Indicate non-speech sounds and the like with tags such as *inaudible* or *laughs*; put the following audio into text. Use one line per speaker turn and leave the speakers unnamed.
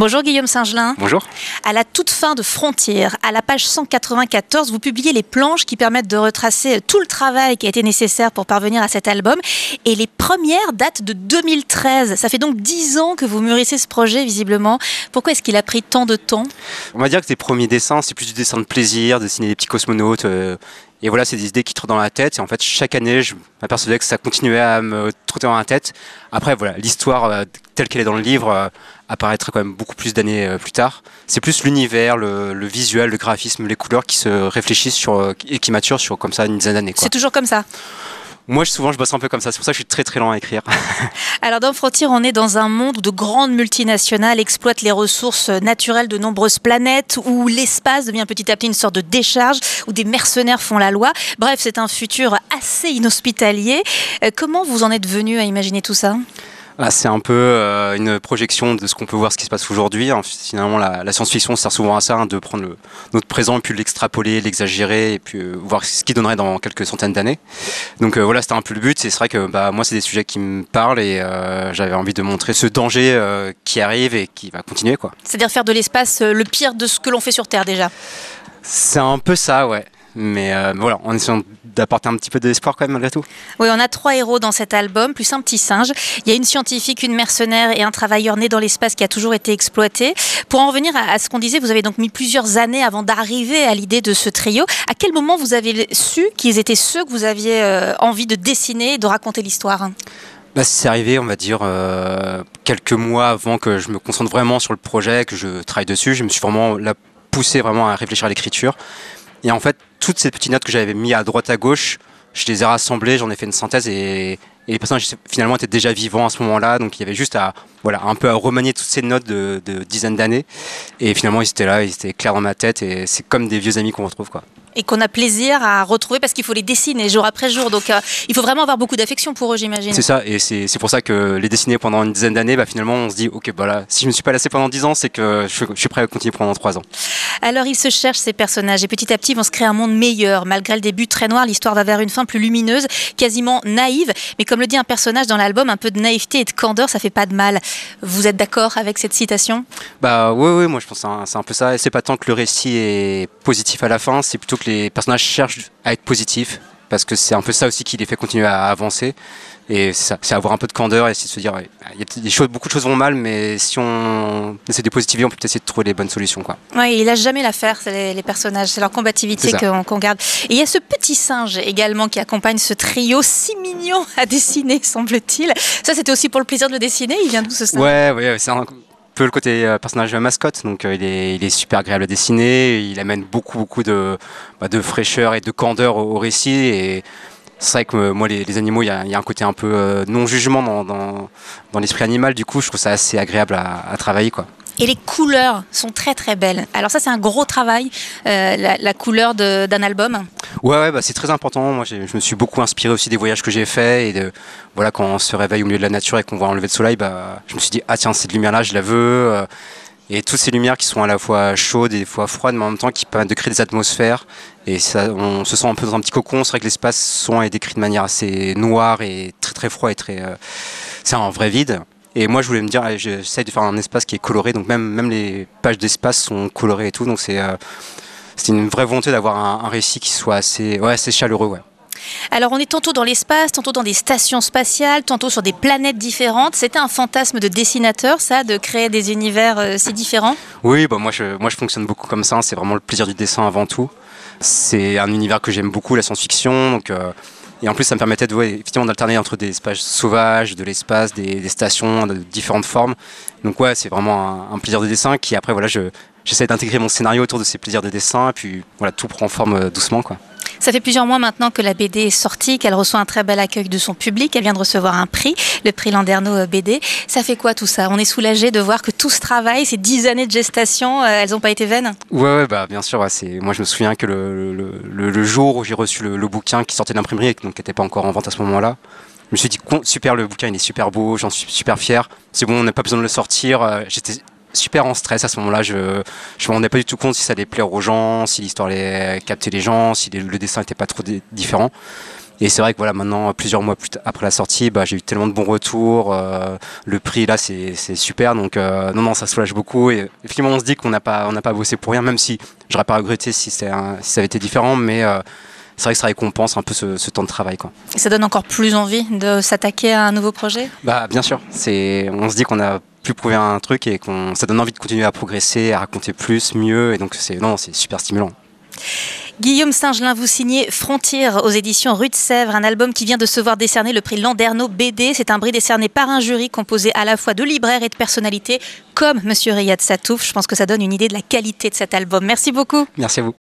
Bonjour Guillaume Singelin.
Bonjour.
À la toute fin de Frontières, à la page 194, vous publiez les planches qui permettent de retracer tout le travail qui a été nécessaire pour parvenir à cet album. Et les premières datent de 2013. Ça fait donc 10 ans que vous mûrissez ce projet, visiblement. Pourquoi est-ce qu'il a pris tant de temps?
On va dire que les premiers dessins, c'est plus du dessin de plaisir, dessiner des petits cosmonautes. euh, et voilà, c'est des idées qui trottent dans la tête. Et en fait, chaque année, je m'apercevais que ça continuait à me trotter dans la tête. Après, voilà, l'histoire euh, telle qu'elle est dans le livre euh, apparaîtra quand même beaucoup plus d'années euh, plus tard. C'est plus l'univers, le, visuel, le graphisme, les couleurs qui se réfléchissent euh, et qui maturent sur comme ça une dizaine d'années.
C'est toujours comme ça.
Moi, souvent, je bosse un peu comme ça. C'est pour ça que je suis très très lent à écrire. *laughs*
Alors dans Frontières, on est dans un monde où de grandes multinationales exploitent les ressources naturelles de nombreuses planètes, où l'espace devient petit à petit une sorte de décharge, où des mercenaires font la loi. Bref, c'est un futur assez inhospitalier. Euh, comment vous en êtes venu à imaginer tout ça?
Ah, c'est un peu euh, une projection de ce qu'on peut voir, ce qui se passe aujourd'hui. hein. Finalement, la, la science-fiction sert souvent à ça, hein, de prendre le- notre présent et puis l'extrapoler, l'exagérer et puis euh, voir ce qui donnerait dans quelques centaines d'années. Donc euh, voilà, c'était un peu le but. C'est vrai que bah, moi, c'est des sujets qui me parlent et j'avais envie de montrer ce danger qui arrive et qui va continuer. quoi.
C'est-à-dire faire de l'espace le pire de ce que l'on fait sur Terre déjà?
C'est un peu ça, ouais. Mais euh, voilà, en essayant d'apporter un petit peu d'espoir quand même malgré tout.
Oui, on a trois héros dans cet album, plus un petit singe. Il y a une scientifique, une mercenaire et un travailleur né dans l'espace qui a toujours été exploité. Pour en revenir à, à ce qu'on disait, vous avez donc mis plusieurs années avant d'arriver à l'idée de ce trio. À quel moment vous avez su qu'ils étaient ceux que vous aviez euh, envie de dessiner et de raconter l'histoire?
Bah, c'est arrivé, on va dire, euh, quelques mois avant que je me concentre vraiment sur le projet, que je travaille dessus. Je me suis vraiment là, poussé vraiment à réfléchir à l'écriture. Et en fait, toutes ces petites notes que j'avais mis à droite à gauche, je les ai rassemblées, j'en ai fait une synthèse et, les personnages finalement étaient déjà vivants à ce moment-là. Donc il y avait juste à, voilà, un peu à remanier toutes ces notes de, de dizaines d'années. Et finalement, ils étaient là, ils étaient clairs dans ma tête et c'est comme des vieux amis qu'on retrouve. quoi.
Et qu'on a plaisir à retrouver parce qu'il faut les dessiner jour après jour. Donc euh, il faut vraiment avoir beaucoup d'affection pour eux, j'imagine.
C'est ça, et c'est pour ça que les dessiner pendant une dizaine d'années, bah, finalement, on se dit, ok, bah là, si je me suis pas lassé pendant 10 ans, c'est que je, je suis prêt à continuer pendant 3 ans.
Alors ils se cherchent ces personnages et petit à petit ils vont se créer un monde meilleur. Malgré le début très noir, l'histoire va vers une fin plus lumineuse, quasiment naïve. Mais comme le dit un personnage dans l'album, un peu de naïveté et de candeur, ça fait pas de mal. Vous êtes d'accord avec cette citation?
Bah oui, oui, moi je pense que c'est un- un peu ça. Et c'est pas tant que le récit est positif à la fin, c'est plutôt que les personnages cherchent à être positifs. Parce que c'est un peu ça aussi qui les fait continuer à avancer. Et c'est avoir un peu de candeur et essayer de se dire, ouais, il y a des choses, beaucoup de choses vont mal, mais si on essaie de positiver, on peut essayer de trouver les bonnes solutions. Quoi.
Oui, ils lâchent jamais l'affaire, c'est les, les personnages, c'est leur combativité qu'on qu'on garde. Et il y a ce petit singe également qui accompagne ce trio, si mignon à dessiner, *laughs* semble-t-il. Ça, c'était aussi pour le plaisir de le dessiner. Il vient d'où ce singe?
Ouais, ouais, c'est un peu le côté euh, personnage mascotte. Donc euh, il, est, super agréable à dessiner. Il amène beaucoup, beaucoup de, bah, fraîcheur et de candeur au, récit. Et c'est vrai que euh, moi, les, animaux, il y, a, un côté un peu non-jugement dans l'esprit animal. Du coup, je trouve ça assez agréable à, à travailler. Quoi.
Et les couleurs sont très très belles. Alors ça, c'est un gros travail, euh, la, couleur d'un album.
Ouais, ouais bah, c'est très important. Moi, je me suis beaucoup inspiré aussi des voyages que j'ai faits. Et voilà, quand on se réveille au milieu de la nature et qu'on voit un lever de soleil, bah, je me suis dit, ah tiens, cette lumière-là, je la veux. euh, Et toutes ces lumières qui sont à la fois chaudes et fois froides, mais en même temps qui permettent de créer des atmosphères. Et ça, on se sent un peu dans un petit cocon. C'est vrai que l'espace souvent est décrit de manière assez noire et très très froid et très. euh, c'est un vrai vide. Et moi, je voulais me dire, allez, j'essaye de faire un espace qui est coloré. Donc même, même les pages d'espace sont colorées et tout. Donc c'est euh, une vraie volonté d'avoir un, un récit qui soit assez, ouais, assez chaleureux. Ouais.
Alors on est tantôt dans l'espace, tantôt dans des stations spatiales, tantôt sur des planètes différentes. C'était un fantasme de dessinateur, ça, de créer des univers euh, si différents?
Oui, bah moi, je, moi je fonctionne beaucoup comme ça. C'est vraiment le plaisir du dessin avant tout. C'est un univers que j'aime beaucoup, la science-fiction. Donc, euh, et en plus, ça me permettait de, ouais, effectivement d'alterner entre des espaces sauvages, de l'espace, des, stations de différentes formes. Donc ouais, c'est vraiment un, un plaisir de dessin qui après voilà, je j'essaie d'intégrer mon scénario autour de ces plaisirs de dessin. Et puis voilà, tout prend forme euh, doucement quoi.
Ça fait plusieurs mois maintenant que la BD est sortie, qu'elle reçoit un très bel accueil de son public. Elle vient de recevoir un prix, le prix Landerneau euh, BD. Ça fait quoi tout ça? On est soulagé de voir que tout ce travail, ces dix années de gestation, euh, elles n'ont pas été vaines?
Ouais, ouais, bah bien sûr. moi je me souviens que le, jour où j'ai reçu le, bouquin qui sortait de l'imprimerie et qui n'était pas encore en vente à ce moment-là, je me suis dit super le bouquin il est super beau, j'en suis super fier. C'est bon, on n'a pas besoin de le sortir. Euh, super en stress à ce moment-là. Je je me rendais pas du tout compte si ça allait plaire aux gens, si l'histoire allait capter les gens, si les- le dessin était pas trop différent. Et c'est vrai que voilà, maintenant, plusieurs mois plus après la sortie, bah, j'ai eu tellement de bons retours. Euh, le prix là, c'est super. Donc euh, non, non, ça soulage beaucoup. Et finalement, on se dit qu'on n'a pas, on n'a pas bossé pour rien, même si j'aurais pas regretté si, si ça avait été différent. Mais euh, c'est vrai que ça récompense un peu ce, temps de travail. Quoi.
Et ça donne encore plus envie de s'attaquer à un nouveau projet?
Bah bien sûr. On se dit qu'on a pu prouver un truc et qu'on, ça donne envie de continuer à progresser, à raconter plus, mieux. Et donc c'est, non, c'est super stimulant.
Guillaume Singelin, vous signez Frontière aux éditions Rue de Sèvres, un album qui vient de se voir décerner le prix Landerneau BD. C'est un prix décerné par un jury composé à la fois de libraires et de personnalités, comme Monsieur Riyad Satouf. Je pense que ça donne une idée de la qualité de cet album. Merci beaucoup.
Merci à vous.